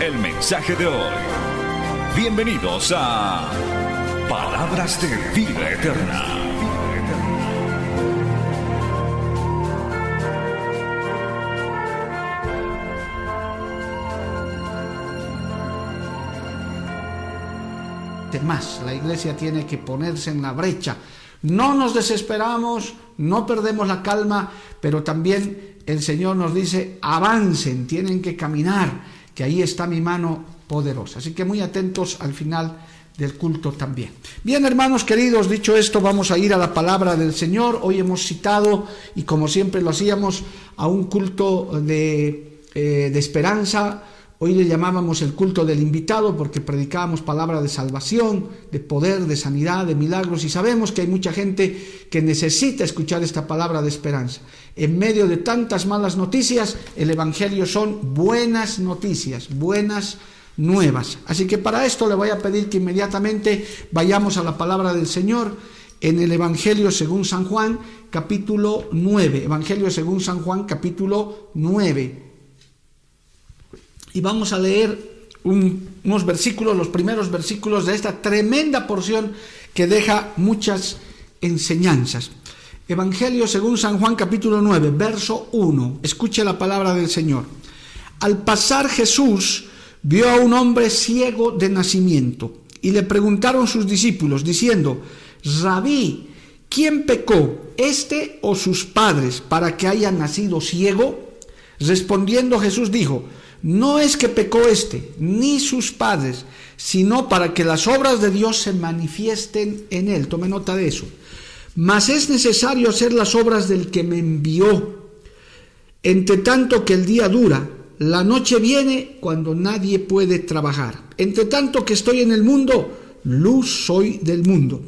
el mensaje de hoy. Bienvenidos a Palabras de Vida Eterna. más. La iglesia tiene que ponerse en la brecha. No nos desesperamos, no perdemos la calma, pero también el Señor nos dice, avancen, tienen que caminar, que ahí está mi mano poderosa. Así que muy atentos al final del culto también. Bien, hermanos queridos, dicho esto, vamos a ir a la palabra del Señor. Hoy hemos citado, y como siempre lo hacíamos, a un culto de, eh, de esperanza, Hoy le llamábamos el culto del invitado porque predicábamos palabra de salvación, de poder, de sanidad, de milagros y sabemos que hay mucha gente que necesita escuchar esta palabra de esperanza. En medio de tantas malas noticias, el Evangelio son buenas noticias, buenas nuevas. Así que para esto le voy a pedir que inmediatamente vayamos a la palabra del Señor en el Evangelio según San Juan, capítulo 9. Evangelio según San Juan, capítulo 9 y vamos a leer unos versículos, los primeros versículos de esta tremenda porción que deja muchas enseñanzas. Evangelio según San Juan capítulo 9, verso 1. Escuche la palabra del Señor. Al pasar Jesús vio a un hombre ciego de nacimiento y le preguntaron sus discípulos diciendo, Rabí, ¿quién pecó, este o sus padres, para que haya nacido ciego? Respondiendo Jesús dijo, no es que pecó éste, ni sus padres, sino para que las obras de Dios se manifiesten en él. Tome nota de eso. Mas es necesario hacer las obras del que me envió. Entre tanto que el día dura, la noche viene cuando nadie puede trabajar. Entre tanto que estoy en el mundo, luz soy del mundo.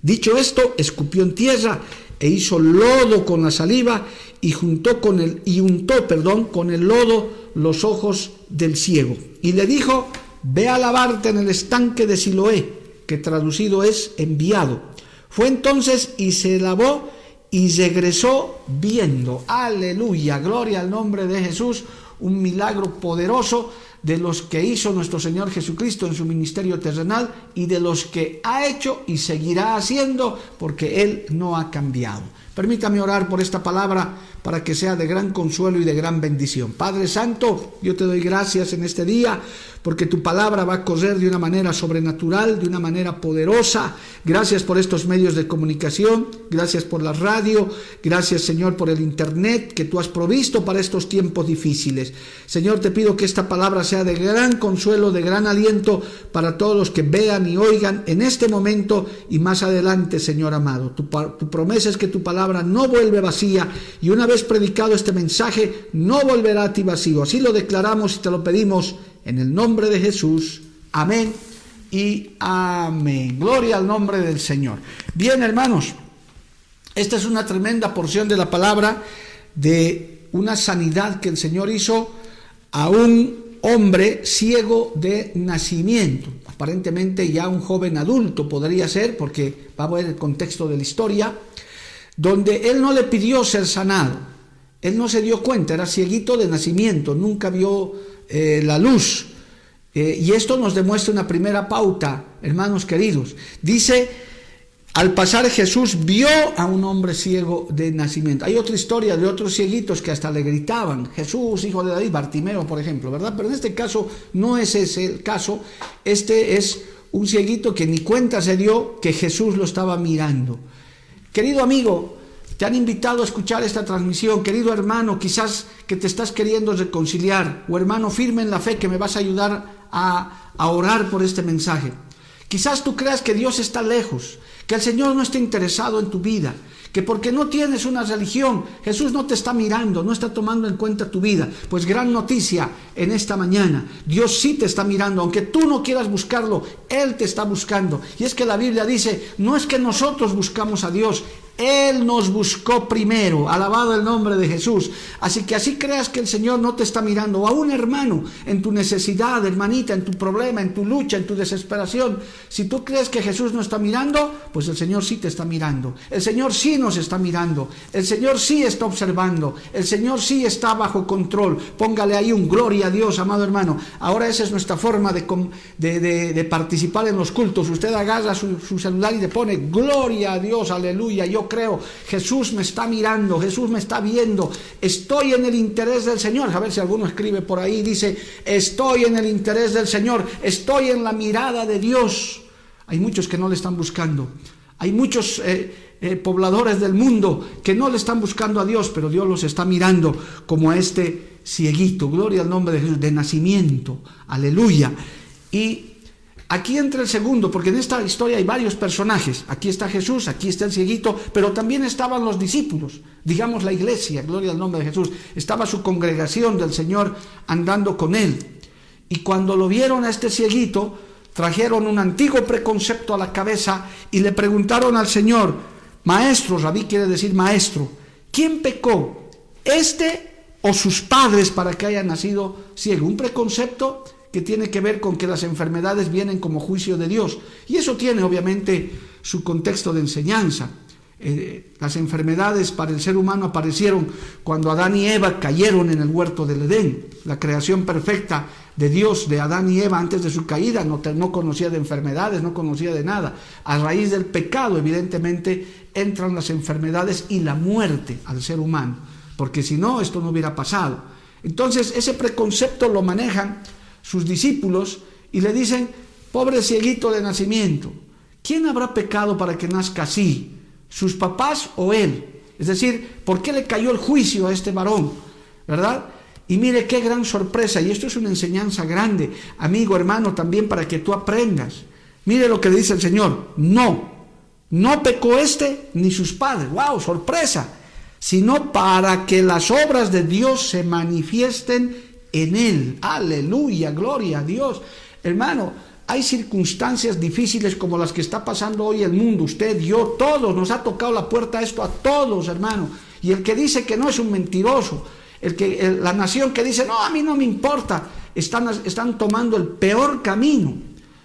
Dicho esto, escupió en tierra e hizo lodo con la saliva y juntó con el y untó, perdón, con el lodo los ojos del ciego. Y le dijo, ve a lavarte en el estanque de Siloé, que traducido es enviado. Fue entonces y se lavó y regresó viendo. Aleluya, gloria al nombre de Jesús, un milagro poderoso de los que hizo nuestro Señor Jesucristo en su ministerio terrenal y de los que ha hecho y seguirá haciendo porque Él no ha cambiado. Permítame orar por esta palabra para que sea de gran consuelo y de gran bendición. Padre Santo, yo te doy gracias en este día porque tu palabra va a correr de una manera sobrenatural, de una manera poderosa. Gracias por estos medios de comunicación, gracias por la radio, gracias Señor por el Internet que tú has provisto para estos tiempos difíciles. Señor, te pido que esta palabra sea de gran consuelo, de gran aliento para todos los que vean y oigan en este momento y más adelante, Señor amado. Tu, tu promesa es que tu palabra no vuelve vacía y una vez predicado este mensaje, no volverá a ti vacío. Así lo declaramos y te lo pedimos en el nombre de Jesús. Amén y amén. Gloria al nombre del Señor. Bien, hermanos, esta es una tremenda porción de la palabra de una sanidad que el Señor hizo a un hombre ciego de nacimiento. Aparentemente ya un joven adulto podría ser, porque va a ver el contexto de la historia donde él no le pidió ser sanado. Él no se dio cuenta, era cieguito de nacimiento, nunca vio eh, la luz. Eh, y esto nos demuestra una primera pauta, hermanos queridos. Dice, al pasar Jesús vio a un hombre ciego de nacimiento. Hay otra historia de otros cieguitos que hasta le gritaban, Jesús, hijo de David, Bartimeo, por ejemplo, ¿verdad? Pero en este caso no es ese el caso, este es un cieguito que ni cuenta se dio que Jesús lo estaba mirando. Querido amigo, te han invitado a escuchar esta transmisión. Querido hermano, quizás que te estás queriendo reconciliar. O hermano, firme en la fe que me vas a ayudar a, a orar por este mensaje. Quizás tú creas que Dios está lejos, que el Señor no esté interesado en tu vida, que porque no tienes una religión, Jesús no te está mirando, no está tomando en cuenta tu vida. Pues gran noticia en esta mañana, Dios sí te está mirando, aunque tú no quieras buscarlo, Él te está buscando. Y es que la Biblia dice, no es que nosotros buscamos a Dios, él nos buscó primero, alabado el nombre de Jesús. Así que así creas que el Señor no te está mirando, o a un hermano en tu necesidad, hermanita, en tu problema, en tu lucha, en tu desesperación. Si tú crees que Jesús no está mirando, pues el Señor sí te está mirando. El Señor sí nos está mirando. El Señor sí está observando. El Señor sí está bajo control. Póngale ahí un gloria a Dios, amado hermano. Ahora esa es nuestra forma de, de, participar en los cultos. Usted agarra su, su celular y le pone gloria a Dios, aleluya. Yo creo, Jesús me está mirando, Jesús me está viendo, estoy en el interés del Señor. A ver si alguno escribe por ahí, dice, estoy en el interés del Señor, estoy en la mirada de Dios. Hay muchos que no le están buscando. Hay muchos eh, eh, pobladores del mundo que no le están buscando a Dios, pero Dios los está mirando como a este cieguito. Gloria al nombre de Jesús, de nacimiento. Aleluya. Y Aquí entra el segundo, porque en esta historia hay varios personajes. Aquí está Jesús, aquí está el cieguito, pero también estaban los discípulos, digamos la iglesia, gloria al nombre de Jesús. Estaba su congregación del Señor andando con él. Y cuando lo vieron a este cieguito, trajeron un antiguo preconcepto a la cabeza y le preguntaron al Señor, maestro, rabí quiere decir maestro, ¿quién pecó? ¿Este o sus padres para que haya nacido ciego? Un preconcepto que tiene que ver con que las enfermedades vienen como juicio de Dios. Y eso tiene obviamente su contexto de enseñanza. Eh, las enfermedades para el ser humano aparecieron cuando Adán y Eva cayeron en el huerto del Edén. La creación perfecta de Dios, de Adán y Eva antes de su caída, no, no conocía de enfermedades, no conocía de nada. A raíz del pecado, evidentemente, entran las enfermedades y la muerte al ser humano, porque si no, esto no hubiera pasado. Entonces, ese preconcepto lo manejan sus discípulos y le dicen, pobre cieguito de nacimiento, ¿quién habrá pecado para que nazca así? ¿Sus papás o él? Es decir, ¿por qué le cayó el juicio a este varón? ¿Verdad? Y mire qué gran sorpresa, y esto es una enseñanza grande, amigo, hermano, también para que tú aprendas. Mire lo que le dice el Señor, no, no pecó este ni sus padres, wow, sorpresa, sino para que las obras de Dios se manifiesten en Él. Aleluya, gloria a Dios. Hermano, hay circunstancias difíciles como las que está pasando hoy el mundo. Usted, yo, todos, nos ha tocado la puerta esto a todos, hermano. Y el que dice que no es un mentiroso, el que, la nación que dice, no, a mí no me importa, están, están tomando el peor camino.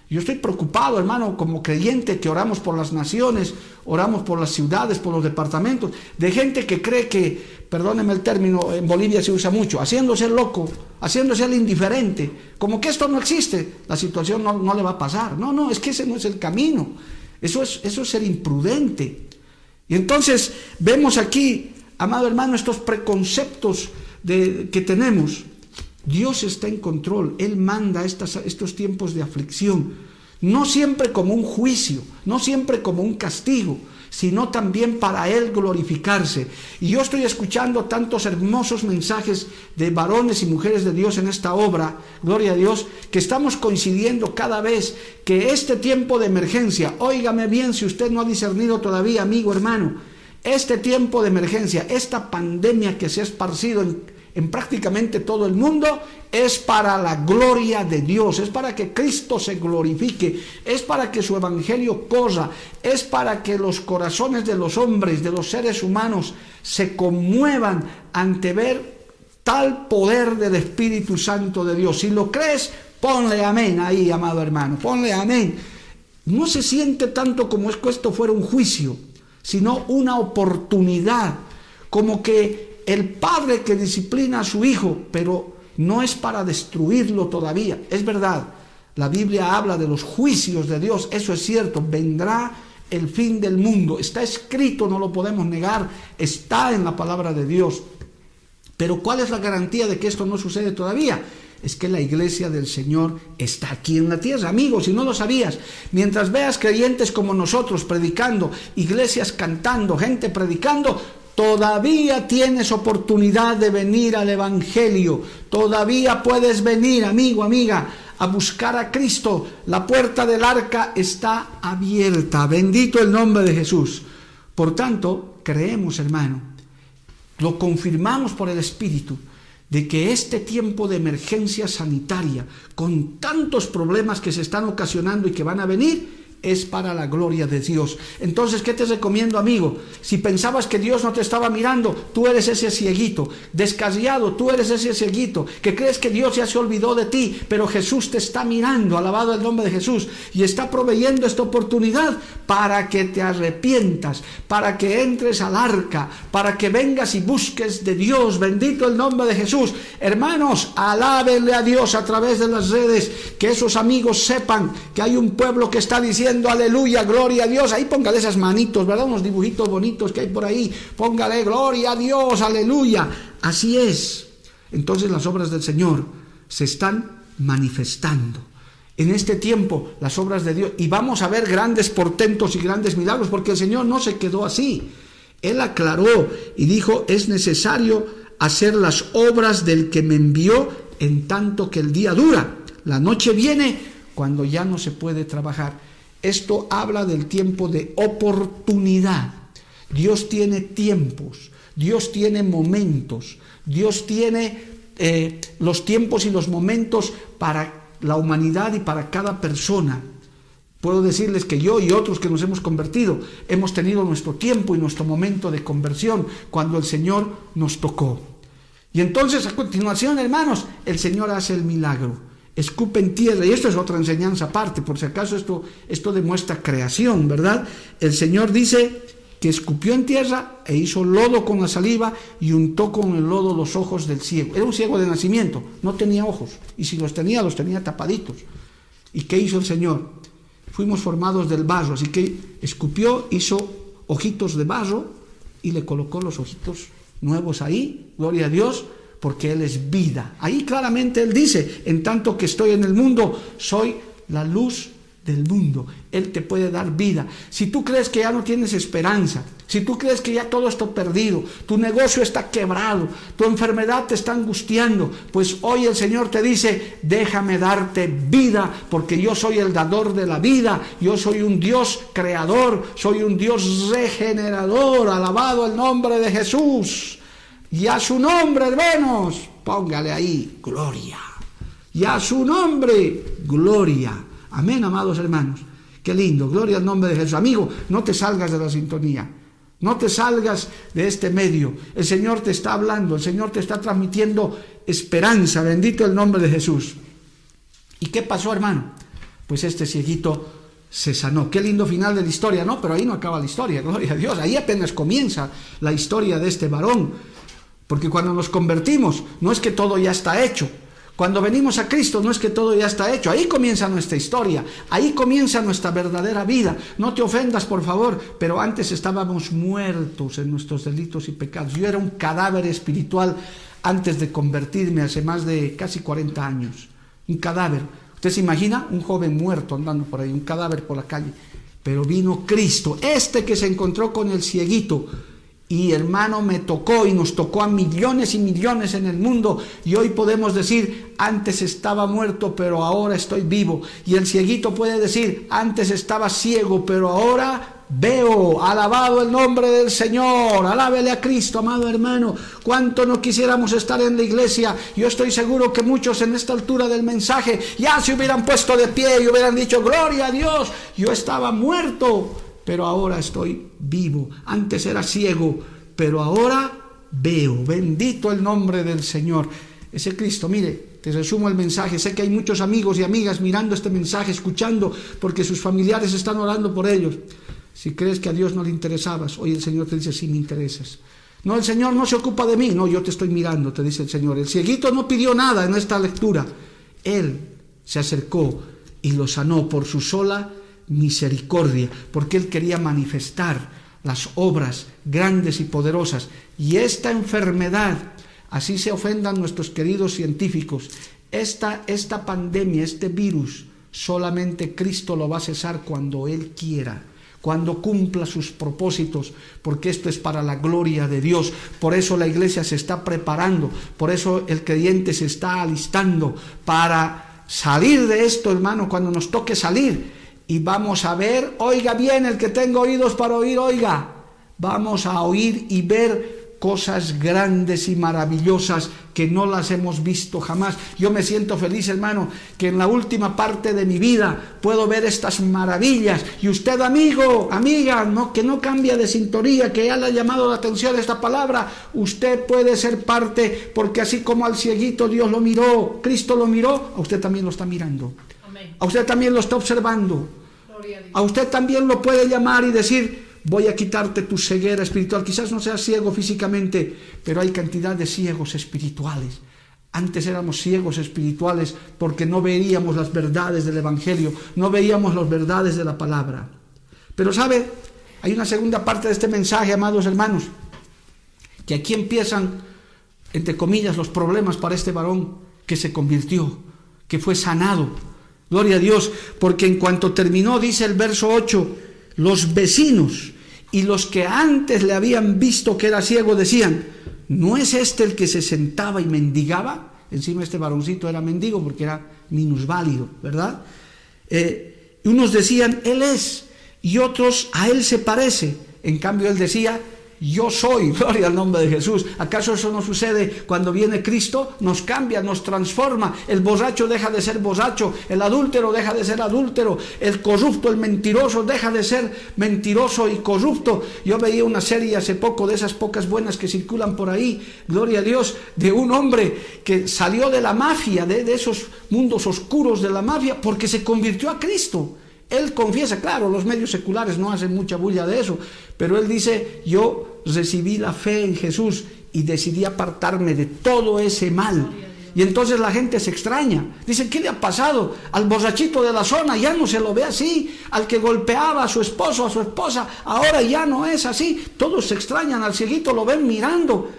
Yo estoy preocupado, hermano, como creyente que oramos por las naciones, oramos por las ciudades, por los departamentos, de gente que cree que, perdóneme el término, en Bolivia se usa mucho, haciéndose loco, haciéndose el indiferente, como que esto no existe, la situación no, le va a pasar. No, no, es que ese no es el camino. Eso es, eso es ser imprudente. Y entonces vemos aquí, amado hermano, estos preconceptos de, que tenemos. Dios está en control, Él manda estos tiempos de aflicción, no siempre como un juicio, no siempre como un castigo, sino también para Él glorificarse. Y yo estoy escuchando tantos hermosos mensajes de varones y mujeres de Dios en esta obra, gloria a Dios, que estamos coincidiendo cada vez que este tiempo de emergencia, óigame bien si usted no ha discernido todavía, amigo hermano, este tiempo de emergencia, esta pandemia que se ha esparcido en en prácticamente todo el mundo es para la gloria de Dios, es para que Cristo se glorifique, es para que su evangelio corra, es para que los corazones de los hombres, de los seres humanos, se conmuevan ante ver tal poder del Espíritu Santo de Dios. Si lo crees, ponle amén ahí, amado hermano, ponle amén. No se siente tanto como es que esto fuera un juicio, sino una oportunidad, como que el padre que disciplina a su hijo, pero no es para destruirlo todavía. Es verdad, la Biblia habla de los juicios de Dios, eso es cierto, vendrá el fin del mundo, está escrito, no lo podemos negar, está en la palabra de Dios. Pero ¿cuál es la garantía de que esto no sucede todavía? es que la iglesia del Señor está aquí en la tierra. Amigos, si no lo sabías, mientras veas creyentes como nosotros predicando, iglesias cantando, gente predicando, Todavía tienes oportunidad de venir al Evangelio. Todavía puedes venir, amigo, amiga, a buscar a Cristo. La puerta del arca está abierta. Bendito el nombre de Jesús. Por tanto, creemos, hermano, lo confirmamos por el Espíritu, de que este tiempo de emergencia sanitaria, con tantos problemas que se están ocasionando y que van a venir, es para la gloria de Dios. Entonces, ¿qué te recomiendo, amigo? Si pensabas que Dios no te estaba mirando, tú eres ese cieguito, descasiado, tú eres ese cieguito, que crees que Dios ya se olvidó de ti, pero Jesús te está mirando, alabado el nombre de Jesús, y está proveyendo esta oportunidad para que te arrepientas, para que entres al arca, para que vengas y busques de Dios, bendito el nombre de Jesús. Hermanos, alábenle a Dios a través de las redes, que esos amigos sepan que hay un pueblo que está diciendo, aleluya, gloria a Dios. Ahí póngale esas manitos, ¿verdad? Unos dibujitos bonitos que hay por ahí. Póngale gloria a Dios, aleluya. Así es. Entonces las obras del Señor se están manifestando. En este tiempo las obras de Dios. Y vamos a ver grandes portentos y grandes milagros porque el Señor no se quedó así. Él aclaró y dijo, es necesario hacer las obras del que me envió en tanto que el día dura. La noche viene cuando ya no se puede trabajar. Esto habla del tiempo de oportunidad. Dios tiene tiempos, Dios tiene momentos, Dios tiene eh, los tiempos y los momentos para la humanidad y para cada persona. Puedo decirles que yo y otros que nos hemos convertido hemos tenido nuestro tiempo y nuestro momento de conversión cuando el Señor nos tocó. Y entonces a continuación, hermanos, el Señor hace el milagro escupe en tierra, y esto es otra enseñanza aparte, por si acaso esto, esto demuestra creación, ¿verdad? El Señor dice que escupió en tierra e hizo lodo con la saliva y untó con el lodo los ojos del ciego. Era un ciego de nacimiento, no tenía ojos, y si los tenía, los tenía tapaditos. ¿Y qué hizo el Señor? Fuimos formados del barro, así que escupió, hizo ojitos de barro y le colocó los ojitos nuevos ahí, gloria a Dios, porque Él es vida. Ahí claramente Él dice, en tanto que estoy en el mundo, soy la luz del mundo. Él te puede dar vida. Si tú crees que ya no tienes esperanza, si tú crees que ya todo está perdido, tu negocio está quebrado, tu enfermedad te está angustiando, pues hoy el Señor te dice, déjame darte vida, porque yo soy el dador de la vida, yo soy un Dios creador, soy un Dios regenerador, alabado el nombre de Jesús. Y a su nombre, hermanos, póngale ahí, gloria. Y a su nombre, gloria. Amén, amados hermanos. Qué lindo, gloria al nombre de Jesús. Amigo, no te salgas de la sintonía. No te salgas de este medio. El Señor te está hablando, el Señor te está transmitiendo esperanza. Bendito el nombre de Jesús. ¿Y qué pasó, hermano? Pues este cieguito se sanó. Qué lindo final de la historia, ¿no? Pero ahí no acaba la historia, gloria a Dios. Ahí apenas comienza la historia de este varón porque cuando nos convertimos, no es que todo ya está hecho. Cuando venimos a Cristo, no es que todo ya está hecho. Ahí comienza nuestra historia. Ahí comienza nuestra verdadera vida. No te ofendas, por favor, pero antes estábamos muertos en nuestros delitos y pecados. Yo era un cadáver espiritual antes de convertirme hace más de casi 40 años. Un cadáver. ¿Usted se imagina? Un joven muerto andando por ahí, un cadáver por la calle. Pero vino Cristo, este que se encontró con el cieguito y hermano, me tocó y nos tocó a millones y millones en el mundo. Y hoy podemos decir, antes estaba muerto, pero ahora estoy vivo. Y el cieguito puede decir, antes estaba ciego, pero ahora veo. Alabado el nombre del Señor. Alábele a Cristo, amado hermano. Cuánto no quisiéramos estar en la iglesia. Yo estoy seguro que muchos en esta altura del mensaje ya se hubieran puesto de pie y hubieran dicho, gloria a Dios. Yo estaba muerto pero ahora estoy vivo. Antes era ciego, pero ahora veo. Bendito el nombre del Señor. Ese Cristo, mire, te resumo el mensaje. Sé que hay muchos amigos y amigas mirando este mensaje, escuchando, porque sus familiares están orando por ellos. Si crees que a Dios no le interesabas, hoy el Señor te dice, sí me interesas. No, el Señor no se ocupa de mí. No, yo te estoy mirando, te dice el Señor. El cieguito no pidió nada en esta lectura. Él se acercó y lo sanó por su sola misericordia, porque Él quería manifestar las obras grandes y poderosas. Y esta enfermedad, así se ofendan nuestros queridos científicos, esta, esta pandemia, este virus, solamente Cristo lo va a cesar cuando Él quiera cuando cumpla sus propósitos, porque esto es para la gloria de Dios. Por eso la iglesia se está preparando, por eso el creyente se está alistando para salir de esto, hermano, cuando nos toque salir. Y vamos a ver, oiga bien, el que tenga oídos para oír, oiga. Vamos a oír y ver cosas grandes y maravillosas que no las hemos visto jamás. Yo me siento feliz, hermano, que en la última parte de mi vida puedo ver estas maravillas. Y usted, amigo, amiga, no, que no cambia de sintonía, que ya le ha llamado la atención esta palabra, usted puede ser parte, porque así como al cieguito Dios lo miró, Cristo lo miró, a usted también lo está mirando. A usted también lo está observando. A usted también lo puede llamar y decir, voy a quitarte tu ceguera espiritual. Quizás no seas ciego físicamente, pero hay cantidad de ciegos espirituales. Antes éramos ciegos espirituales porque no veíamos las verdades del Evangelio, no veíamos las verdades de la palabra. Pero sabe, hay una segunda parte de este mensaje, amados hermanos, que aquí empiezan, entre comillas, los problemas para este varón que se convirtió, que fue sanado. Gloria a Dios, porque en cuanto terminó, dice el verso 8, los vecinos y los que antes le habían visto que era ciego decían, ¿no es este el que se sentaba y mendigaba? Encima este varoncito era mendigo porque era minusválido, ¿verdad? Eh, unos decían, Él es, y otros, a Él se parece. En cambio, Él decía, yo soy, gloria al nombre de Jesús. ¿Acaso eso no sucede cuando viene Cristo? Nos cambia, nos transforma. El borracho deja de ser borracho, el adúltero deja de ser adúltero, el corrupto, el mentiroso deja de ser mentiroso y corrupto. Yo veía una serie hace poco de esas pocas buenas que circulan por ahí, gloria a Dios, de un hombre que salió de la mafia, de, de esos mundos oscuros de la mafia, porque se convirtió a Cristo. Él confiesa, claro, los medios seculares no hacen mucha bulla de eso, pero él dice, yo recibí la fe en Jesús y decidí apartarme de todo ese mal. Y entonces la gente se extraña. Dice, ¿qué le ha pasado al borrachito de la zona? Ya no se lo ve así. Al que golpeaba a su esposo, a su esposa, ahora ya no es así. Todos se extrañan, al cieguito lo ven mirando.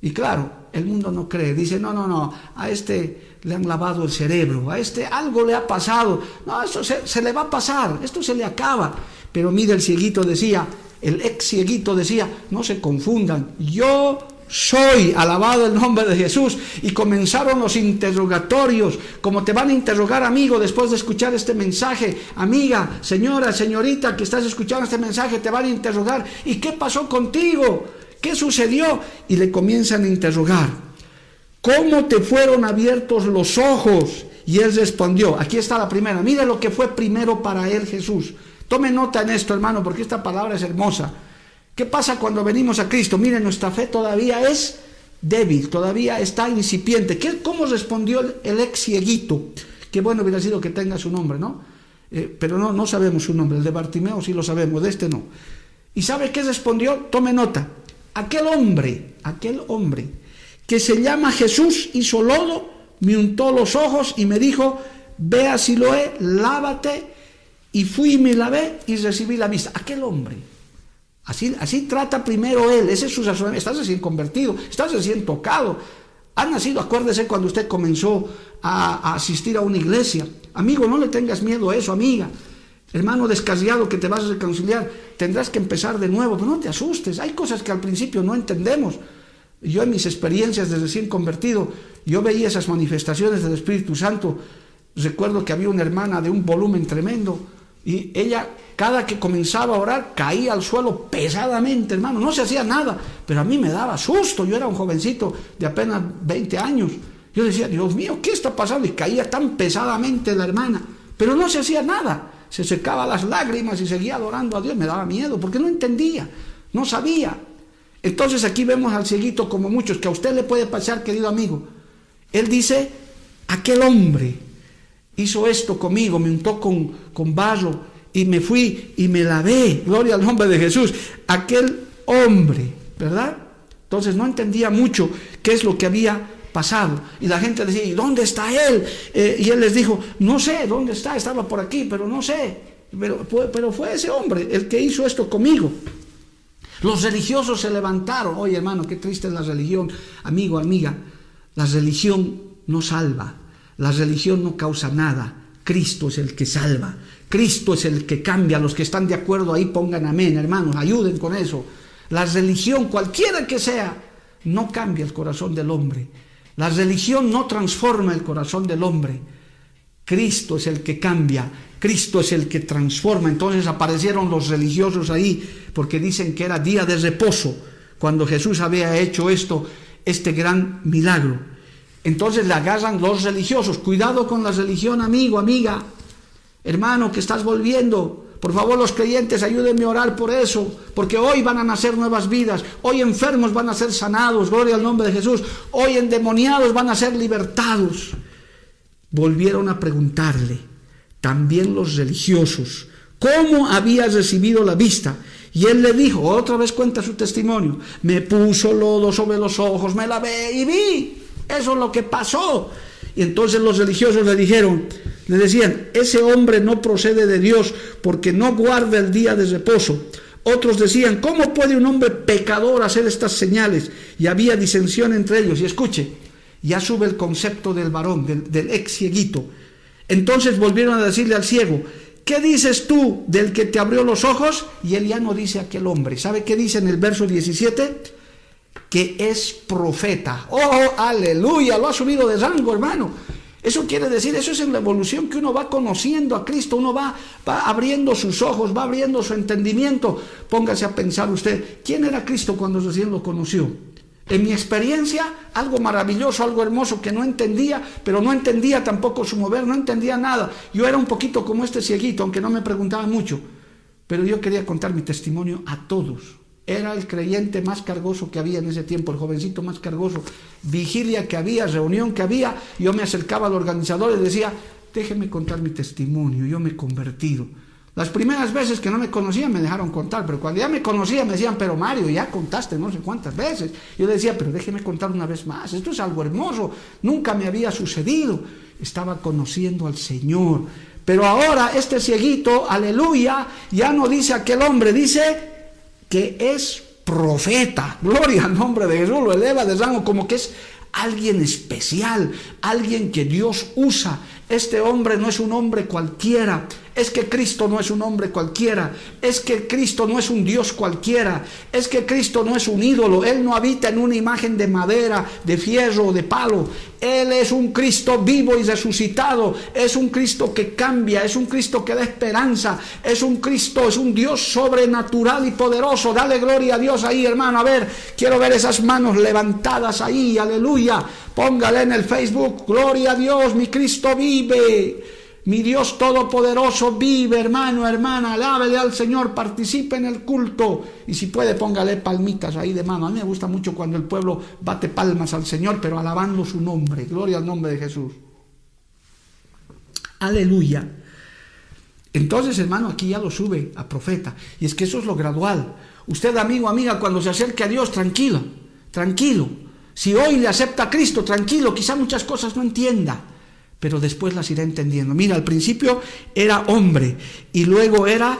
Y claro, el mundo no cree. Dice, no, no, no, a este le han lavado el cerebro, a este algo le ha pasado. No, esto se, se le va a pasar, esto se le acaba. Pero mira, el cieguito decía, el ex cieguito decía, no se confundan, yo soy, alabado el nombre de Jesús. Y comenzaron los interrogatorios, como te van a interrogar, amigo, después de escuchar este mensaje. Amiga, señora, señorita, que estás escuchando este mensaje, te van a interrogar. ¿Y qué pasó contigo? ¿Qué sucedió? Y le comienzan a interrogar. ¿Cómo te fueron abiertos los ojos? Y él respondió, aquí está la primera, mire lo que fue primero para él Jesús. Tome nota en esto, hermano, porque esta palabra es hermosa. ¿Qué pasa cuando venimos a Cristo? Mire, nuestra fe todavía es débil, todavía está incipiente. ¿Qué, ¿Cómo respondió el, ex cieguito? Qué bueno hubiera sido que tenga su nombre, ¿no? Eh, pero no, no sabemos su nombre. El de Bartimeo sí lo sabemos, de este no. ¿Y sabe qué respondió? Tome nota. Aquel hombre, aquel hombre que se llama Jesús hizo lodo, me untó los ojos y me dijo, ve a Siloé, lávate y fui y me lavé y recibí la vista. Aquel hombre. Así, así trata primero él. Ese es su Estás recién convertido, estás recién tocado. Ha nacido, acuérdese cuando usted comenzó a, asistir a una iglesia. Amigo, no le tengas miedo a eso, amiga. Hermano descasiado que te vas a reconciliar, tendrás que empezar de nuevo, pero no te asustes. Hay cosas que al principio no entendemos. Yo en mis experiencias de recién convertido, yo veía esas manifestaciones del Espíritu Santo. Recuerdo que había una hermana de un volumen tremendo y ella, cada que comenzaba a orar, caía al suelo pesadamente, hermano. No se hacía nada, pero a mí me daba susto. Yo era un jovencito de apenas 20 años. Yo decía, Dios mío, ¿qué está pasando? Y caía tan pesadamente la hermana, pero no se hacía nada. Se secaba las lágrimas y seguía adorando a Dios. Me daba miedo porque no entendía, no sabía. Entonces aquí vemos al cieguito como muchos, que a usted le puede pasar, querido amigo. Él dice, aquel hombre hizo esto conmigo, me untó con, con barro y me fui y me lavé. Gloria al nombre de Jesús. Aquel hombre, ¿verdad? Entonces no entendía mucho qué es lo que había pasado. Y la gente decía, ¿y dónde está él? Eh, y él les dijo, no sé dónde está, estaba por aquí, pero no sé. Pero, pero fue ese hombre el que hizo esto conmigo. Los religiosos se levantaron. Oye, hermano, qué triste es la religión. Amigo, amiga, la religión no salva. La religión no causa nada. Cristo es el que salva. Cristo es el que cambia. Los que están de acuerdo ahí pongan amén, hermanos. Ayuden con eso. La religión, cualquiera que sea, no cambia el corazón del hombre. La religión no transforma el corazón del hombre. Cristo es el que cambia, Cristo es el que transforma. Entonces aparecieron los religiosos ahí porque dicen que era día de reposo cuando Jesús había hecho esto, este gran milagro. Entonces le agarran los religiosos. Cuidado con la religión, amigo, amiga, hermano, que estás volviendo. Por favor, los creyentes, ayúdenme a orar por eso, porque hoy van a nacer nuevas vidas, hoy enfermos van a ser sanados, gloria al nombre de Jesús, hoy endemoniados van a ser libertados volvieron a preguntarle, también los religiosos, cómo había recibido la vista. Y él le dijo, otra vez cuenta su testimonio, me puso lodo sobre los ojos, me lavé y vi. Eso es lo que pasó. Y entonces los religiosos le dijeron, le decían, ese hombre no procede de Dios porque no guarda el día de reposo. Otros decían, ¿cómo puede un hombre pecador hacer estas señales? Y había disensión entre ellos. Y escuche, ya sube el concepto del varón, del, ex cieguito. Entonces volvieron a decirle al ciego, ¿qué dices tú del que te abrió los ojos? Y él ya no dice aquel hombre. ¿Sabe qué dice en el verso 17? Que es profeta. Oh, aleluya, lo ha subido de rango, hermano. Eso quiere decir, eso es en la evolución que uno va conociendo a Cristo, uno va, va abriendo sus ojos, va abriendo su entendimiento. Póngase a pensar usted, ¿quién era Cristo cuando recién lo conoció? En mi experiencia, algo maravilloso, algo hermoso que no entendía, pero no entendía tampoco su mover, no entendía nada. Yo era un poquito como este cieguito, aunque no me preguntaba mucho, pero yo quería contar mi testimonio a todos. Era el creyente más cargoso que había en ese tiempo, el jovencito más cargoso. Vigilia que había, reunión que había, yo me acercaba al organizador y decía, déjeme contar mi testimonio, yo me he convertido. Las primeras veces que no me conocían me dejaron contar, pero cuando ya me conocían me decían, pero Mario, ya contaste no sé cuántas veces. Yo decía, pero déjeme contar una vez más, esto es algo hermoso, nunca me había sucedido. Estaba conociendo al Señor. Pero ahora este cieguito, aleluya, ya no dice aquel hombre, dice que es profeta. Gloria al nombre de Jesús, lo eleva de rango como que es alguien especial, alguien que Dios usa. Este hombre no es un hombre cualquiera, es que Cristo no es un hombre cualquiera, es que Cristo no es un Dios cualquiera, es que Cristo no es un ídolo, Él no habita en una imagen de madera, de fierro o de palo, Él es un Cristo vivo y resucitado, es un Cristo que cambia, es un Cristo que da esperanza, es un Cristo, es un Dios sobrenatural y poderoso, dale gloria a Dios ahí hermano, a ver, quiero ver esas manos levantadas ahí, aleluya, póngale en el Facebook, gloria a Dios, mi Cristo vive. Mi Dios Todopoderoso vive, hermano, hermana, alábele al Señor, participe en el culto. Y si puede, póngale palmitas ahí de mano. A mí me gusta mucho cuando el pueblo bate palmas al Señor, pero alabando su nombre. Gloria al nombre de Jesús. Aleluya. Entonces, hermano, aquí ya lo sube a profeta. Y es que eso es lo gradual. Usted, amigo, amiga, cuando se acerque a Dios, tranquilo, tranquilo. Si hoy le acepta a Cristo, tranquilo, quizá muchas cosas no entienda pero después las irá entendiendo. Mira, al principio era hombre y luego era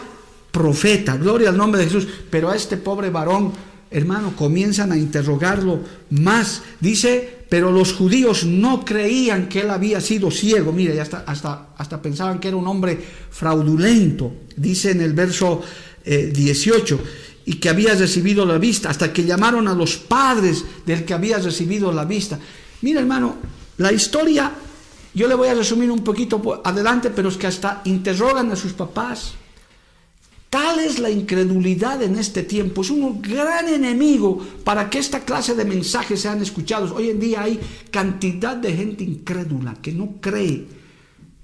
profeta, gloria al nombre de Jesús, pero a este pobre varón, hermano, comienzan a interrogarlo más. Dice, pero los judíos no creían que él había sido ciego, mira, hasta, hasta, hasta pensaban que era un hombre fraudulento, dice en el verso 18 eh, y que había recibido la vista, hasta que llamaron a los padres del que había recibido la vista. Mira, hermano, la historia yo le voy a resumir un poquito adelante, pero es que hasta interrogan a sus papás. Tal es la incredulidad en este tiempo, es un gran enemigo para que esta clase de mensajes sean escuchados. Hoy en día hay cantidad de gente incrédula que no cree.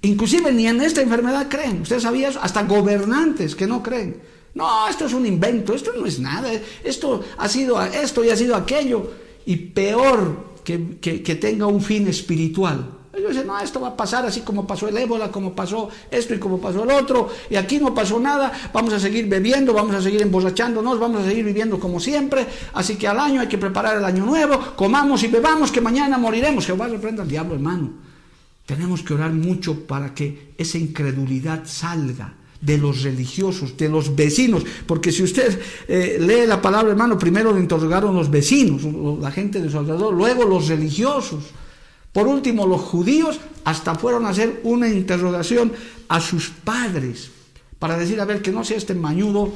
Inclusive ni en esta enfermedad creen. ¿Usted sabía eso? Hasta gobernantes que no creen. No, esto es un invento, esto no es nada, esto ha sido esto y ha sido aquello. Y peor que, que tenga un fin espiritual. Ellos dicen, no, esto va a pasar así como pasó el ébola, como pasó esto y como pasó el otro, y aquí no pasó nada, vamos a seguir bebiendo, vamos a seguir emborrachándonos, vamos a seguir viviendo como siempre, así que al año hay que preparar el año nuevo, comamos y bebamos que mañana moriremos. Jehová reprenda al diablo, hermano. Tenemos que orar mucho para que esa incredulidad salga de los religiosos, de los vecinos, porque si usted eh, lee la palabra, hermano, primero lo interrogaron los vecinos, la gente de su alrededor, luego los religiosos. Por último, los judíos hasta fueron a hacer una interrogación a sus padres para decir, a ver, que no sea este mañudo,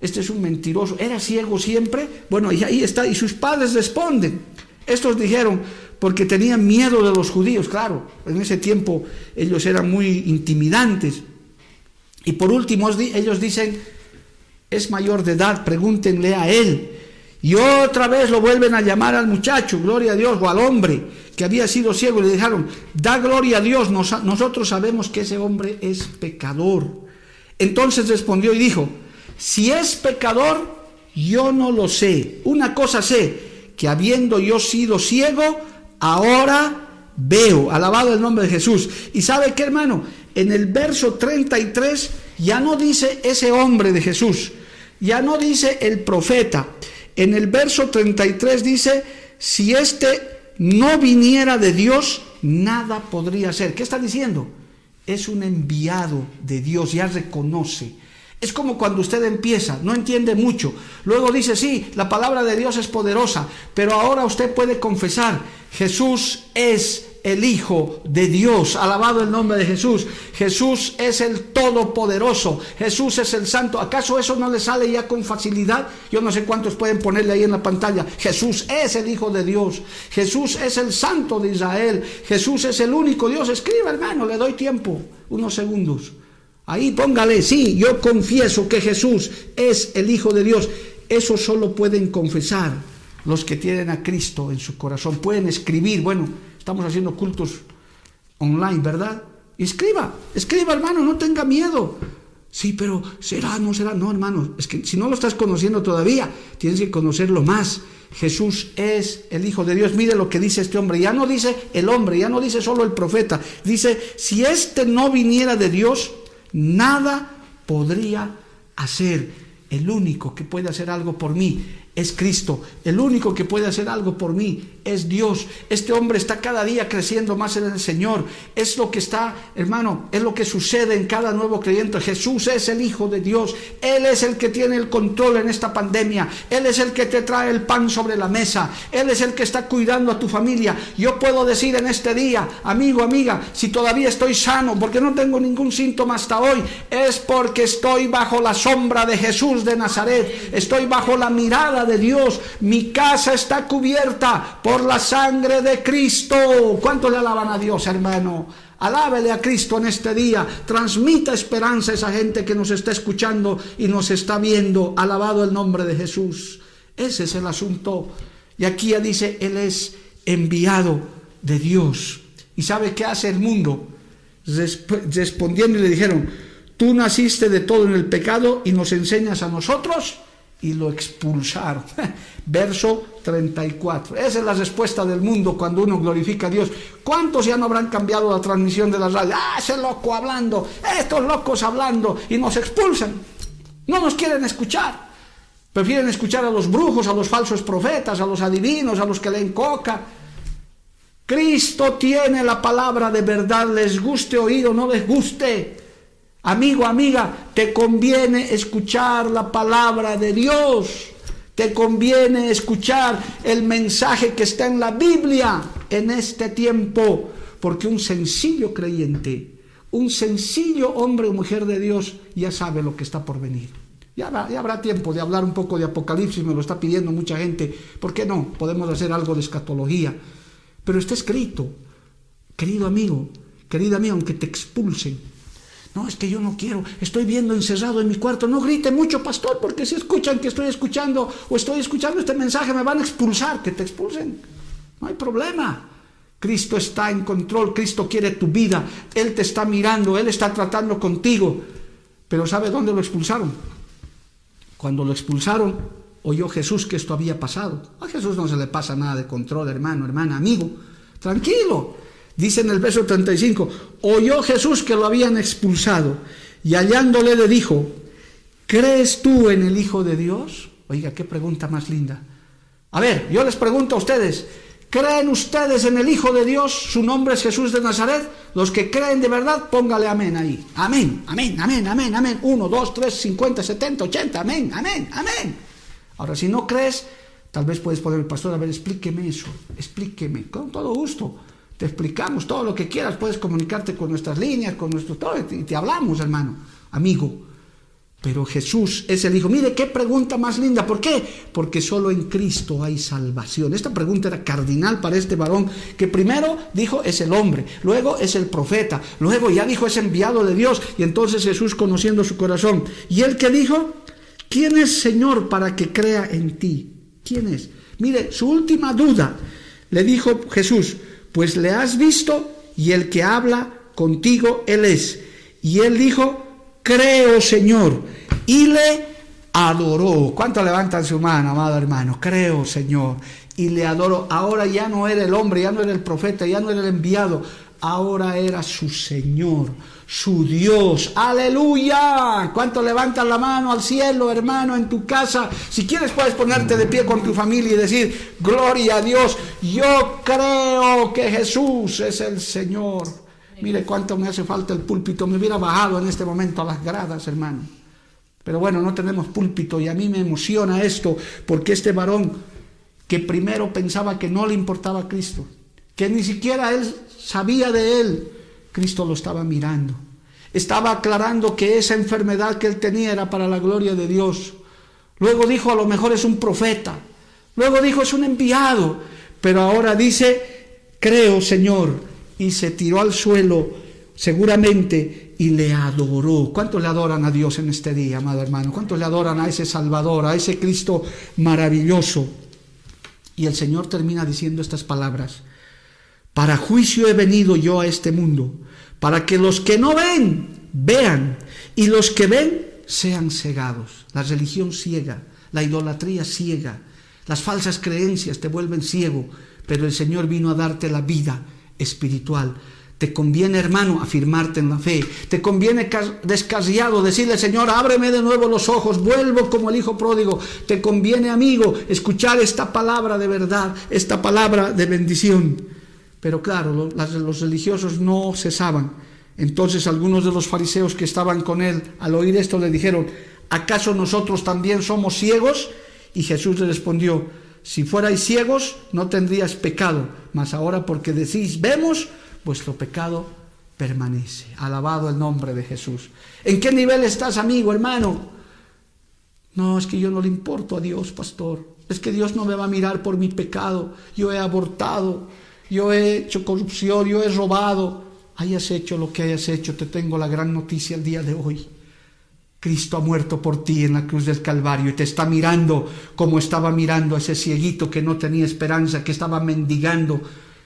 este es un mentiroso, ¿era ciego siempre? Bueno, y ahí está, y sus padres responden. Estos dijeron, porque tenían miedo de los judíos, claro, en ese tiempo ellos eran muy intimidantes. Y por último ellos dicen, es mayor de edad, pregúntenle a él. Y otra vez lo vuelven a llamar al muchacho, gloria a Dios, o al hombre que había sido ciego, y le dijeron, da gloria a Dios, nosotros sabemos que ese hombre es pecador. Entonces respondió y dijo, si es pecador, yo no lo sé. Una cosa sé, que habiendo yo sido ciego, ahora veo. Alabado el nombre de Jesús. Y sabe qué, hermano, en el verso 33 ya no dice ese hombre de Jesús, ya no dice el profeta. En el verso 33 dice, si este no viniera de Dios, nada podría ser. ¿Qué está diciendo? Es un enviado de Dios, ya reconoce. Es como cuando usted empieza, no entiende mucho. Luego dice, sí, la palabra de Dios es poderosa, pero ahora usted puede confesar, Jesús es el Hijo de Dios. Alabado el nombre de Jesús. Jesús es el Todopoderoso. Jesús es el Santo. ¿Acaso eso no le sale ya con facilidad? Yo no sé cuántos pueden ponerle ahí en la pantalla. Jesús es el Hijo de Dios. Jesús es el Santo de Israel. Jesús es el único Dios. Escriba, hermano, le doy tiempo. Unos segundos. Ahí póngale, sí, yo confieso que Jesús es el Hijo de Dios. Eso solo pueden confesar los que tienen a Cristo en su corazón. Pueden escribir, bueno, Estamos haciendo cultos online, ¿verdad? Escriba, escriba, hermano, no tenga miedo. Sí, pero será, no será. No, hermano, es que si no lo estás conociendo todavía, tienes que conocerlo más. Jesús es el Hijo de Dios. Mire lo que dice este hombre. Ya no dice el hombre, ya no dice solo el profeta. Dice, si este no viniera de Dios, nada podría hacer. El único que puede hacer algo por mí es Cristo. El único que puede hacer algo por mí es Dios. Este hombre está cada día creciendo más en el Señor. Es lo que está, hermano, es lo que sucede en cada nuevo creyente. Jesús es el Hijo de Dios. Él es el que tiene el control en esta pandemia. Él es el que te trae el pan sobre la mesa. Él es el que está cuidando a tu familia. Yo puedo decir en este día, amigo, amiga, si todavía estoy sano, porque no tengo ningún síntoma hasta hoy, es porque estoy bajo la sombra de Jesús de Nazaret. Estoy bajo la mirada de Dios. Mi casa está cubierta por la sangre de Cristo. ¿Cuánto le alaban a Dios, hermano? Alábele a Cristo en este día. Transmita esperanza a esa gente que nos está escuchando y nos está viendo. Alabado el nombre de Jesús. Ese es el asunto. Y aquí ya dice, Él es enviado de Dios. ¿Y sabe qué hace el mundo? Respondiendo y le dijeron, tú naciste de todo en el pecado y nos enseñas a nosotros y lo expulsaron. Verso 34. Esa es la respuesta del mundo cuando uno glorifica a Dios. ¿Cuántos ya no habrán cambiado la transmisión de la radio? Ah, ese loco hablando, estos locos hablando y nos expulsan. No nos quieren escuchar. Prefieren escuchar a los brujos, a los falsos profetas, a los adivinos, a los que leen coca. Cristo tiene la palabra de verdad, les guste oír o no les guste. Amigo, amiga, te conviene escuchar la palabra de Dios. Te conviene escuchar el mensaje que está en la Biblia en este tiempo. Porque un sencillo creyente, un sencillo hombre o mujer de Dios ya sabe lo que está por venir. Ya habrá, tiempo de hablar un poco de Apocalipsis, me lo está pidiendo mucha gente. ¿Por qué no? Podemos hacer algo de escatología. Pero está escrito, querido amigo, querida mía, aunque te expulsen, no, es que yo no quiero, estoy viendo encerrado en mi cuarto. No grite mucho, pastor, porque si escuchan que estoy escuchando o estoy escuchando este mensaje, me van a expulsar, que te expulsen. No hay problema. Cristo está en control, Cristo quiere tu vida, Él te está mirando, Él está tratando contigo. Pero ¿sabe dónde lo expulsaron? Cuando lo expulsaron, oyó Jesús que esto había pasado. A Jesús no se le pasa nada de control, hermano, hermana, amigo. Tranquilo, Dice en el verso 35, oyó Jesús que lo habían expulsado y hallándole le dijo, ¿crees tú en el Hijo de Dios? Oiga, qué pregunta más linda. A ver, yo les pregunto a ustedes, ¿creen ustedes en el Hijo de Dios? Su nombre es Jesús de Nazaret. Los que creen de verdad, póngale amén ahí. Amén, amén, amén, amén, amén. Uno, dos, tres, cincuenta, setenta, ochenta, amén, amén, amén. Ahora, si no crees, tal vez puedes poner el pastor, a ver, explíqueme eso, explíqueme, con todo gusto. Explicamos todo lo que quieras, puedes comunicarte con nuestras líneas, con nuestro todo, y te hablamos, hermano, amigo. pero Jesús es el Hijo. Mire qué pregunta más linda. ¿Por qué? Porque solo en Cristo hay salvación. Esta pregunta era cardinal para este varón que primero dijo es el hombre, luego es el profeta, luego ya dijo es enviado de Dios. Y entonces Jesús conociendo su corazón. ¿Y él que dijo? ¿Quién es Señor para que crea en ti? ¿Quién es? Mire, su última duda. Le dijo Jesús, pues le has visto y el que habla contigo, él es. Y él dijo, creo Señor, y le adoró. ¿Cuánto levantan su mano, amado hermano? Creo Señor, y le adoró. Ahora ya no era el hombre, ya no era el profeta, ya no era el enviado, ahora era su Señor, su Dios. Aleluya. ¿Cuánto levantan la mano al cielo, hermano, en tu casa? Si quieres puedes ponerte de pie con tu familia y decir, gloria a Dios, yo creo que Jesús es el Señor. Mire cuánto me hace falta el púlpito. Me hubiera bajado en este momento a las gradas, hermano. Pero bueno, no tenemos púlpito y a mí me emociona esto porque este varón que primero pensaba que no le importaba Cristo, que ni siquiera él sabía de él, Cristo lo estaba mirando. Estaba aclarando que esa enfermedad que él tenía era para la gloria de Dios. Luego dijo, a lo mejor es un profeta. Luego dijo, es un enviado. Pero ahora dice, creo, Señor, y se tiró al suelo seguramente y le adoró. ¿Cuántos le adoran a Dios en este día, amado hermano? ¿Cuántos le adoran a ese Salvador, a ese Cristo maravilloso? Y el Señor termina diciendo estas palabras. Para juicio he venido yo a este mundo, para que los que no ven, vean, y los que ven, sean cegados. La religión ciega, la idolatría ciega, las falsas creencias te vuelven ciego, pero el Señor vino a darte la vida espiritual. Te conviene, hermano, afirmarte en la fe. Te conviene descasiado decirle, Señor, ábreme de nuevo los ojos, vuelvo como el hijo pródigo. Te conviene, amigo, escuchar esta palabra de verdad, esta palabra de bendición. Pero claro, los religiosos no cesaban. Entonces algunos de los fariseos que estaban con él, al oír esto, le dijeron, ¿acaso nosotros también somos ciegos? Y Jesús le respondió, si fuerais ciegos, no tendrías pecado, mas ahora porque decís, vemos, vuestro pecado permanece. Alabado el nombre de Jesús. ¿En qué nivel estás, amigo, hermano? No, es que yo no le importo a Dios, pastor. Es que Dios no me va a mirar por mi pecado. Yo he abortado, yo he hecho corrupción, yo he robado. Hayas hecho lo que hayas hecho, te tengo la gran noticia el día de hoy. Cristo ha muerto por ti en la cruz del Calvario y te está mirando como estaba mirando a ese cieguito que no tenía esperanza, que estaba mendigando,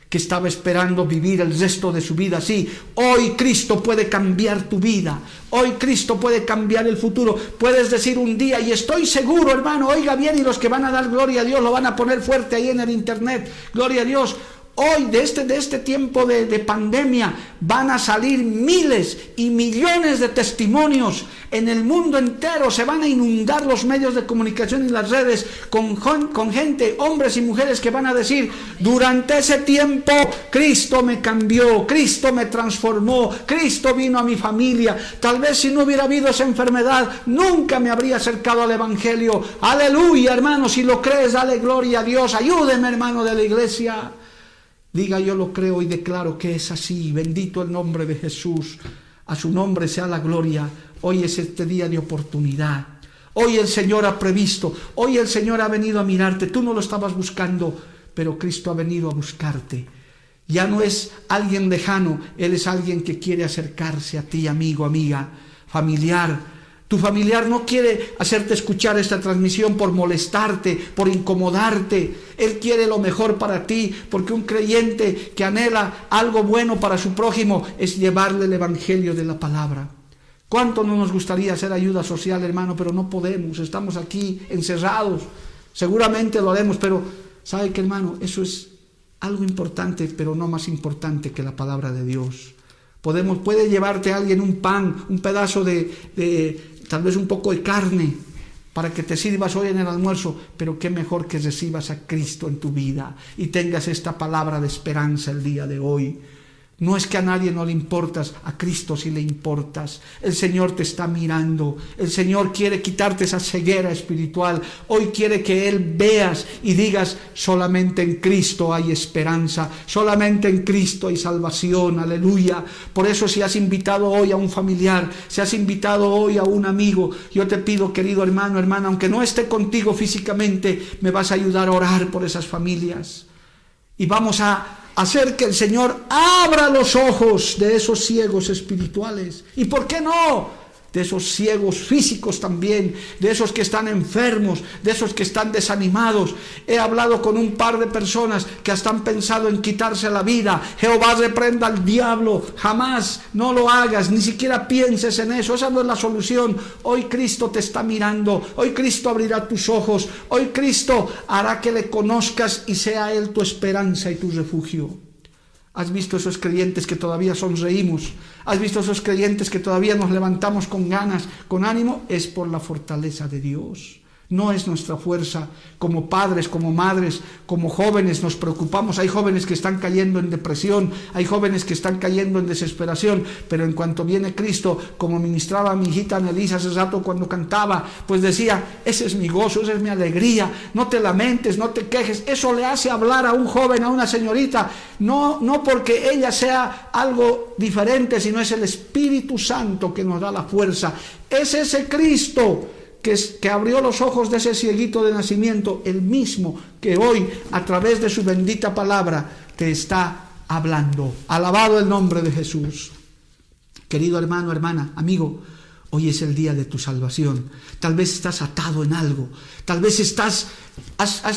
que estaba esperando vivir el resto de su vida así. Hoy Cristo puede cambiar tu vida. Hoy Cristo puede cambiar el futuro. Puedes decir un día, y estoy seguro, hermano, oiga bien, y los que van a dar gloria a Dios lo van a poner fuerte ahí en el internet. Gloria a Dios. Hoy, de este, de este tiempo de, de, pandemia, van a salir miles y millones de testimonios en el mundo entero. Se van a inundar los medios de comunicación y las redes con, con gente, hombres y mujeres que van a decir, durante ese tiempo Cristo me cambió, Cristo me transformó, Cristo vino a mi familia. Tal vez si no hubiera habido esa enfermedad, nunca me habría acercado al Evangelio. Aleluya, hermano, si lo crees, dale gloria a Dios. Ayúdeme, hermano de la iglesia. Diga yo lo creo y declaro que es así. Bendito el nombre de Jesús. A su nombre sea la gloria. Hoy es este día de oportunidad. Hoy el Señor ha previsto. Hoy el Señor ha venido a mirarte. Tú no lo estabas buscando, pero Cristo ha venido a buscarte. Ya no es alguien lejano, Él es alguien que quiere acercarse a ti, amigo, amiga, familiar, tu familiar no quiere hacerte escuchar esta transmisión por molestarte, por incomodarte. Él quiere lo mejor para ti, porque un creyente que anhela algo bueno para su prójimo es llevarle el Evangelio de la palabra. ¿Cuánto no nos gustaría hacer ayuda social, hermano? Pero no podemos, estamos aquí encerrados. Seguramente lo haremos, pero ¿sabe qué, hermano? Eso es algo importante, pero no más importante que la palabra de Dios. Podemos, puede llevarte a alguien un pan, un pedazo de, de tal vez un poco de carne para que te sirvas hoy en el almuerzo, pero qué mejor que recibas a Cristo en tu vida y tengas esta palabra de esperanza el día de hoy. No es que a nadie no le importas, a Cristo sí le importas. El Señor te está mirando. El Señor quiere quitarte esa ceguera espiritual. Hoy quiere que Él veas y digas, solamente en Cristo hay esperanza, solamente en Cristo hay salvación. Aleluya. Por eso si has invitado hoy a un familiar, si has invitado hoy a un amigo, yo te pido, querido hermano, hermana, aunque no esté contigo físicamente, me vas a ayudar a orar por esas familias. Y vamos a hacer que el Señor abra los ojos de esos ciegos espirituales. ¿Y por qué no? De esos ciegos físicos también, de esos que están enfermos, de esos que están desanimados. He hablado con un par de personas que hasta han pensado en quitarse la vida. Jehová reprenda al diablo, jamás no lo hagas, ni siquiera pienses en eso, esa no es la solución. Hoy Cristo te está mirando, hoy Cristo abrirá tus ojos, hoy Cristo hará que le conozcas y sea Él tu esperanza y tu refugio. Has visto esos creyentes que todavía sonreímos. Has visto esos creyentes que todavía nos levantamos con ganas, con ánimo. Es por la fortaleza de Dios. No es nuestra fuerza. Como padres, como madres, como jóvenes nos preocupamos. Hay jóvenes que están cayendo en depresión, hay jóvenes que están cayendo en desesperación, pero en cuanto viene Cristo, como ministraba mi hijita Anelisa hace rato cuando cantaba, pues decía, ese es mi gozo, esa es mi alegría, no te lamentes, no te quejes. Eso le hace hablar a un joven, a una señorita, no, no porque ella sea algo diferente, sino es el Espíritu Santo que nos da la fuerza. Es ese Cristo que, abrió los ojos de ese cieguito de nacimiento, el mismo que hoy a través de su bendita palabra te está hablando. Alabado el nombre de Jesús. Querido hermano, hermana, amigo, hoy es el día de tu salvación. Tal vez estás atado en algo, tal vez estás,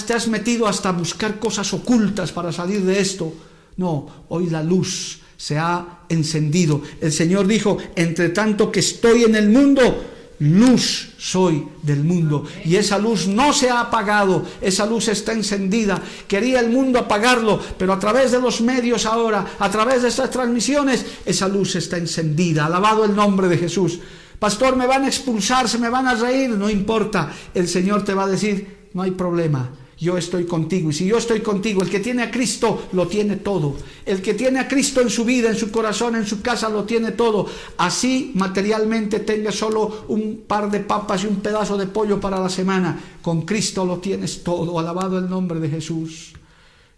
te has metido hasta buscar cosas ocultas para salir de esto. No, hoy la luz se ha encendido. El Señor dijo, entre tanto que estoy en el mundo, luz soy del mundo. Y esa luz no se ha apagado, esa luz está encendida. Quería el mundo apagarlo, pero a través de los medios ahora, a través de estas transmisiones, esa luz está encendida. Alabado el nombre de Jesús. Pastor, me van a expulsar, se me van a reír, no importa. El Señor te va a decir, no hay problema yo estoy contigo. Y si yo estoy contigo, el que tiene a Cristo lo tiene todo. El que tiene a Cristo en su vida, en su corazón, en su casa, lo tiene todo. Así materialmente tenga solo un par de papas y un pedazo de pollo para la semana. Con Cristo lo tienes todo. Alabado el nombre de Jesús.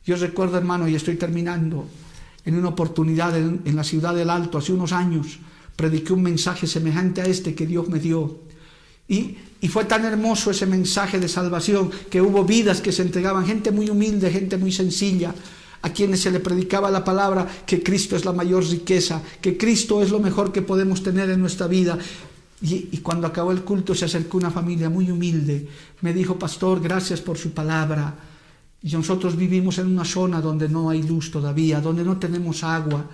Yo recuerdo, hermano, y estoy terminando, en una oportunidad en, en la ciudad del Alto, hace unos años, prediqué un mensaje semejante a este que Dios me dio. Y y fue tan hermoso ese mensaje de salvación que hubo vidas que se entregaban, gente muy humilde, gente muy sencilla, a quienes se le predicaba la palabra que Cristo es la mayor riqueza, que Cristo es lo mejor que podemos tener en nuestra vida. Y, cuando acabó el culto se acercó una familia muy humilde, me dijo, pastor, gracias por su palabra. Y nosotros vivimos en una zona donde no hay luz todavía, donde no tenemos agua,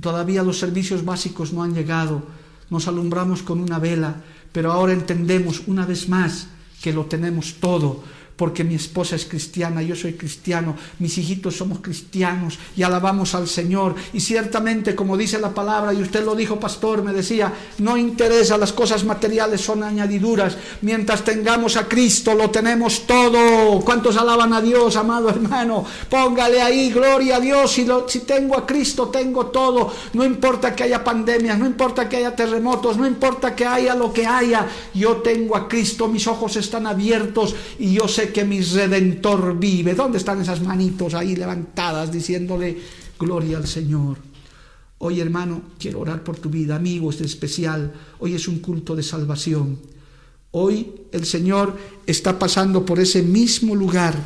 todavía los servicios básicos no han llegado, nos alumbramos con una vela, pero ahora entendemos una vez más que lo tenemos todo porque mi esposa es cristiana, yo soy cristiano, mis hijitos somos cristianos y alabamos al Señor. Y ciertamente, como dice la palabra, y usted lo dijo, pastor, me decía, no interesa, las cosas materiales son añadiduras. Mientras tengamos a Cristo, lo tenemos todo. ¿Cuántos alaban a Dios, amado hermano? Póngale ahí, gloria a Dios. Si, lo, si tengo a Cristo, tengo todo. No importa que haya pandemias, no importa que haya terremotos, no importa que haya lo que haya. Yo tengo a Cristo, mis ojos están abiertos y yo sé que mi redentor vive. ¿Dónde están esas manitos ahí levantadas diciéndole gloria al Señor? Hoy, hermano, quiero orar por tu vida, amigo, es especial. Hoy es un culto de salvación. Hoy el Señor está pasando por ese mismo lugar.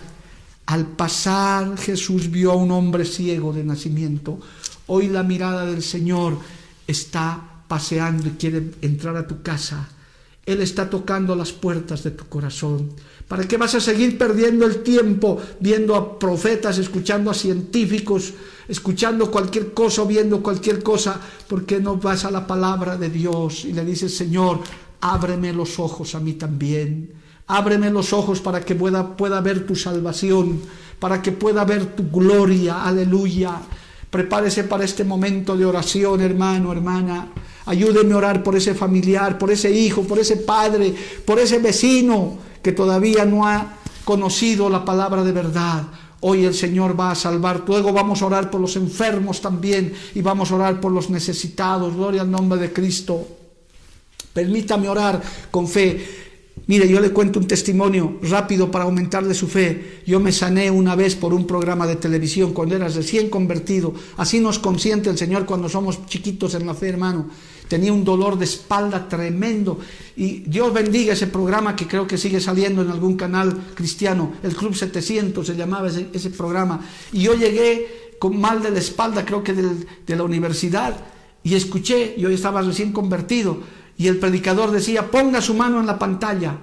Al pasar Jesús vio a un hombre ciego de nacimiento. Hoy la mirada del Señor está paseando y quiere entrar a tu casa. Él está tocando las puertas de tu corazón. ¿Para qué vas a seguir perdiendo el tiempo viendo a profetas, escuchando a científicos, escuchando cualquier cosa, viendo cualquier cosa? ¿Por qué no vas a la palabra de Dios y le dices, Señor, ábreme los ojos a mí también? Ábreme los ojos para que pueda, pueda ver tu salvación, para que pueda ver tu gloria, aleluya. Prepárese para este momento de oración, hermano, hermana. Ayúdeme a orar por ese familiar, por ese hijo, por ese padre, por ese vecino que todavía no ha conocido la palabra de verdad. Hoy el Señor va a salvar. Luego vamos a orar por los enfermos también y vamos a orar por los necesitados. Gloria al nombre de Cristo. Permítame orar con fe. Mire, yo le cuento un testimonio rápido para aumentarle su fe. Yo me sané una vez por un programa de televisión cuando era recién convertido. Así nos consiente el Señor cuando somos chiquitos en la fe, hermano. Tenía un dolor de espalda tremendo. Y Dios bendiga ese programa que creo que sigue saliendo en algún canal cristiano. El Club 700 se llamaba ese, programa. Y yo llegué con mal de la espalda, creo que de la universidad. Y escuché, yo estaba recién convertido y el predicador decía, ponga su mano en la pantalla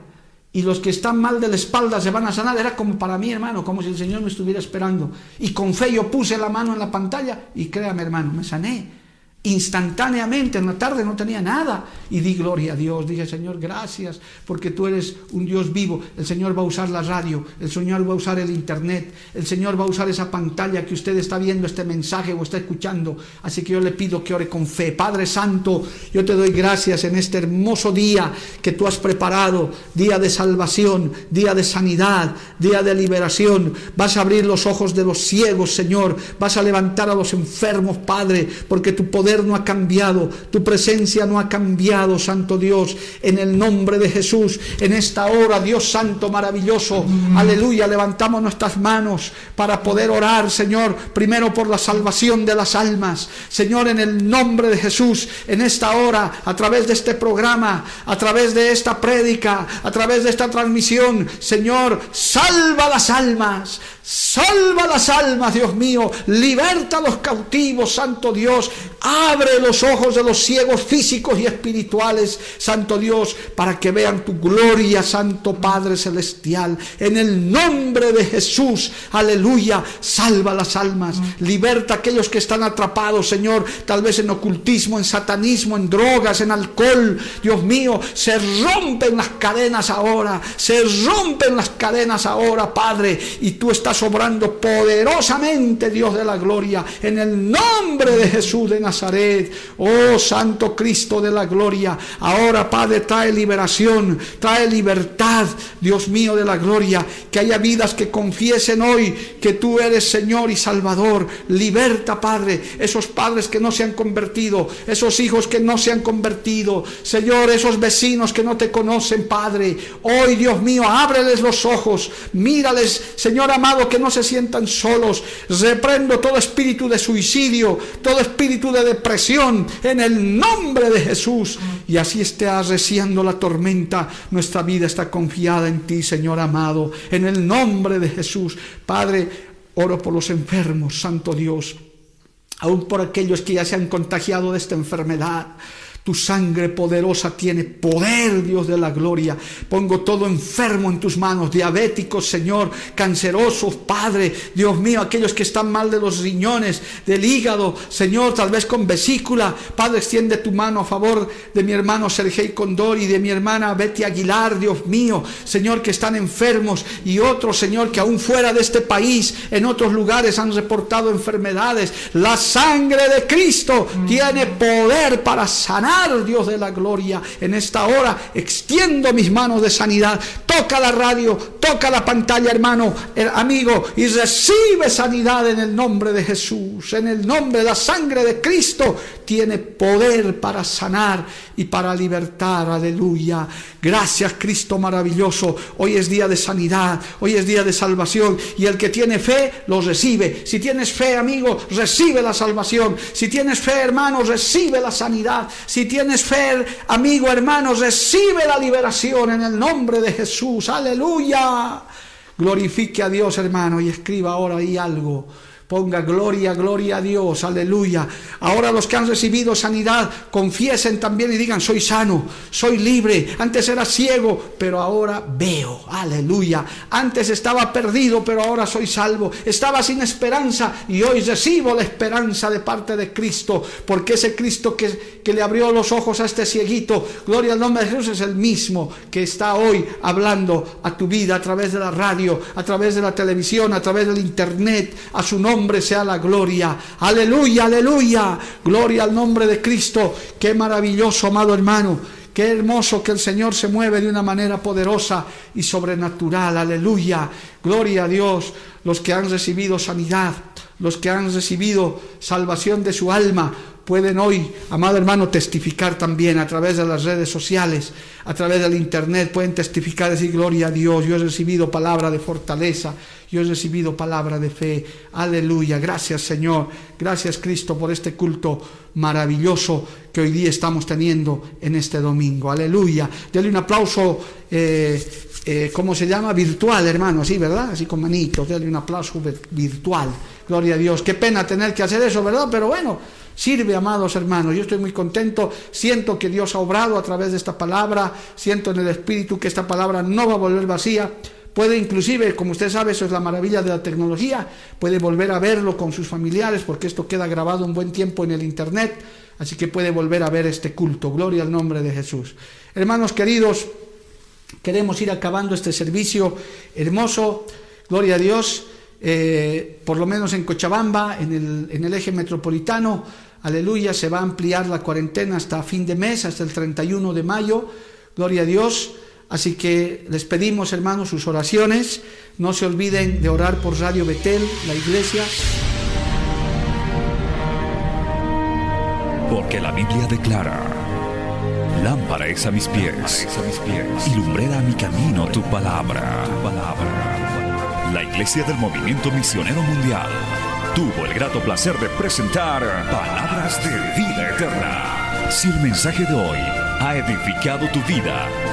y los que están mal de la espalda se van a sanar. Era como para mí, hermano, como si el Señor me estuviera esperando. Y con fe yo puse la mano en la pantalla y créame, hermano, me sané instantáneamente, en la tarde no tenía nada. Y di gloria a Dios, dije, Señor, gracias, porque tú eres un Dios vivo. El Señor va a usar la radio, el Señor va a usar el Internet, el Señor va a usar esa pantalla que usted está viendo este mensaje o está escuchando. Así que yo le pido que ore con fe. Padre Santo, yo te doy gracias en este hermoso día que tú has preparado, día de salvación, día de sanidad, día de liberación. Vas a abrir los ojos de los ciegos, Señor. Vas a levantar a los enfermos, Padre, porque tu poder no ha cambiado, tu presencia no ha cambiado, Santo Dios, en el nombre de Jesús, en esta hora, Dios Santo, maravilloso, aleluya, levantamos nuestras manos para poder orar, Señor, primero por la salvación de las almas, Señor, en el nombre de Jesús, en esta hora, a través de este programa, a través de esta prédica, a través de esta transmisión, Señor, salva las almas, Salva las almas, Dios mío. Liberta a los cautivos, Santo Dios. Abre los ojos de los ciegos físicos y espirituales, Santo Dios, para que vean tu gloria, Santo Padre Celestial. En el nombre de Jesús, aleluya. Salva las almas. Liberta a aquellos que están atrapados, Señor, tal vez en ocultismo, en satanismo, en drogas, en alcohol. Dios mío, se rompen las cadenas ahora. Se rompen las cadenas ahora, Padre. Y tú estás obrando poderosamente, Dios de la gloria, en el nombre de Jesús de Nazaret. Oh Santo Cristo de la gloria. Ahora, Padre, trae liberación, trae libertad, Dios mío de la gloria. Que haya vidas que confiesen hoy que tú eres Señor y Salvador. Liberta, Padre, esos padres que no se han convertido, esos hijos que no se han convertido. Señor, esos vecinos que no te conocen, Padre. Hoy, Dios mío, ábreles los ojos. Mírales, Señor amado, que no se sientan solos. Reprendo todo espíritu de suicidio, todo espíritu de depresión en el nombre de Jesús. Y así esté arreciando la tormenta. Nuestra vida está confiada en ti, Señor amado, en el nombre de Jesús. Padre, oro por los enfermos, Santo Dios, aún por aquellos que ya se han contagiado de esta enfermedad. Tu sangre poderosa tiene poder, Dios de la gloria. Pongo todo enfermo en tus manos, diabéticos, Señor, cancerosos, Padre, Dios mío, aquellos que están mal de los riñones, del hígado, Señor, tal vez con vesícula. Padre, extiende tu mano a favor de mi hermano Sergei Condor y de mi hermana Betty Aguilar, Dios mío, Señor, que están enfermos y otros, Señor, que aún fuera de este país, en otros lugares han reportado enfermedades. La sangre de Cristo tiene poder para sanar Dios de la gloria. En esta hora extiendo mis manos de sanidad. Toca la radio, toca la pantalla, hermano, el amigo, y recibe sanidad en el nombre de Jesús. En el nombre de la sangre de Cristo tiene poder para sanar y para libertar. Aleluya. Gracias, Cristo maravilloso. Hoy es día de sanidad, hoy es día de salvación. Y el que tiene fe, lo recibe. Si tienes fe, amigo, recibe la salvación. Si tienes fe, hermano, recibe la sanidad. Si tienes fe, amigo, hermano, recibe la liberación en el nombre de Jesús. Aleluya. Glorifique a Dios, hermano, y escriba ahora ahí algo. Ponga gloria, gloria a Dios, aleluya. Ahora los que han recibido sanidad, confiesen también y digan, soy sano, soy libre. Antes era ciego, pero ahora veo, aleluya. Antes estaba perdido, pero ahora soy salvo. Estaba sin esperanza y hoy recibo la esperanza de parte de Cristo, porque ese Cristo que, que le abrió los ojos a este cieguito, gloria al nombre de Jesús, es el mismo que está hoy hablando a tu vida a través de la radio, a través de la televisión, a través del internet, a su nombre nombre sea la gloria. Aleluya, aleluya. Gloria al nombre de Cristo. Qué maravilloso, amado hermano Qué hermoso que el Señor se mueve de una manera poderosa y sobrenatural. Aleluya. Gloria a Dios. Los que han recibido sanidad, los que han recibido salvación de su alma, pueden hoy, amado hermano, testificar también a través de las redes sociales, a través del internet, pueden testificar, decir, gloria a Dios, yo he recibido palabra de fortaleza, yo he recibido palabra de fe, aleluya, gracias Señor, gracias Cristo por este culto maravilloso que hoy día estamos teniendo en este domingo, aleluya. Dele un aplauso, eh, eh, ¿cómo se llama? Virtual, hermano, así, ¿verdad? Así con manitos, dele un aplauso virtual, gloria a Dios. Qué pena tener que hacer eso, ¿verdad? Pero bueno, Sirve, amados hermanos. Yo estoy muy contento. Siento que Dios ha obrado a través de esta palabra. Siento en el Espíritu que esta palabra no va a volver vacía. Puede inclusive, como usted sabe, eso es la maravilla de la tecnología, puede volver a verlo con sus familiares porque esto queda grabado un buen tiempo en el Internet. Así que puede volver a ver este culto. Gloria al nombre de Jesús. Hermanos queridos, queremos ir acabando este servicio hermoso. Gloria a Dios. Eh, por lo menos en Cochabamba, en el, en el eje metropolitano, aleluya, se va a ampliar la cuarentena hasta fin de mes, hasta el 31 de mayo, gloria a Dios. Así que les pedimos, hermanos, sus oraciones. No se olviden de orar por Radio Betel, la iglesia. Porque la Biblia declara, lámpara es a mis pies, a mis pies y lumbrera a mi camino tu palabra. Tu palabra. La iglesia del movimiento misionero mundial tuvo el grato placer de presentar Palabras de Vida Eterna. Si el mensaje de hoy ha edificado tu vida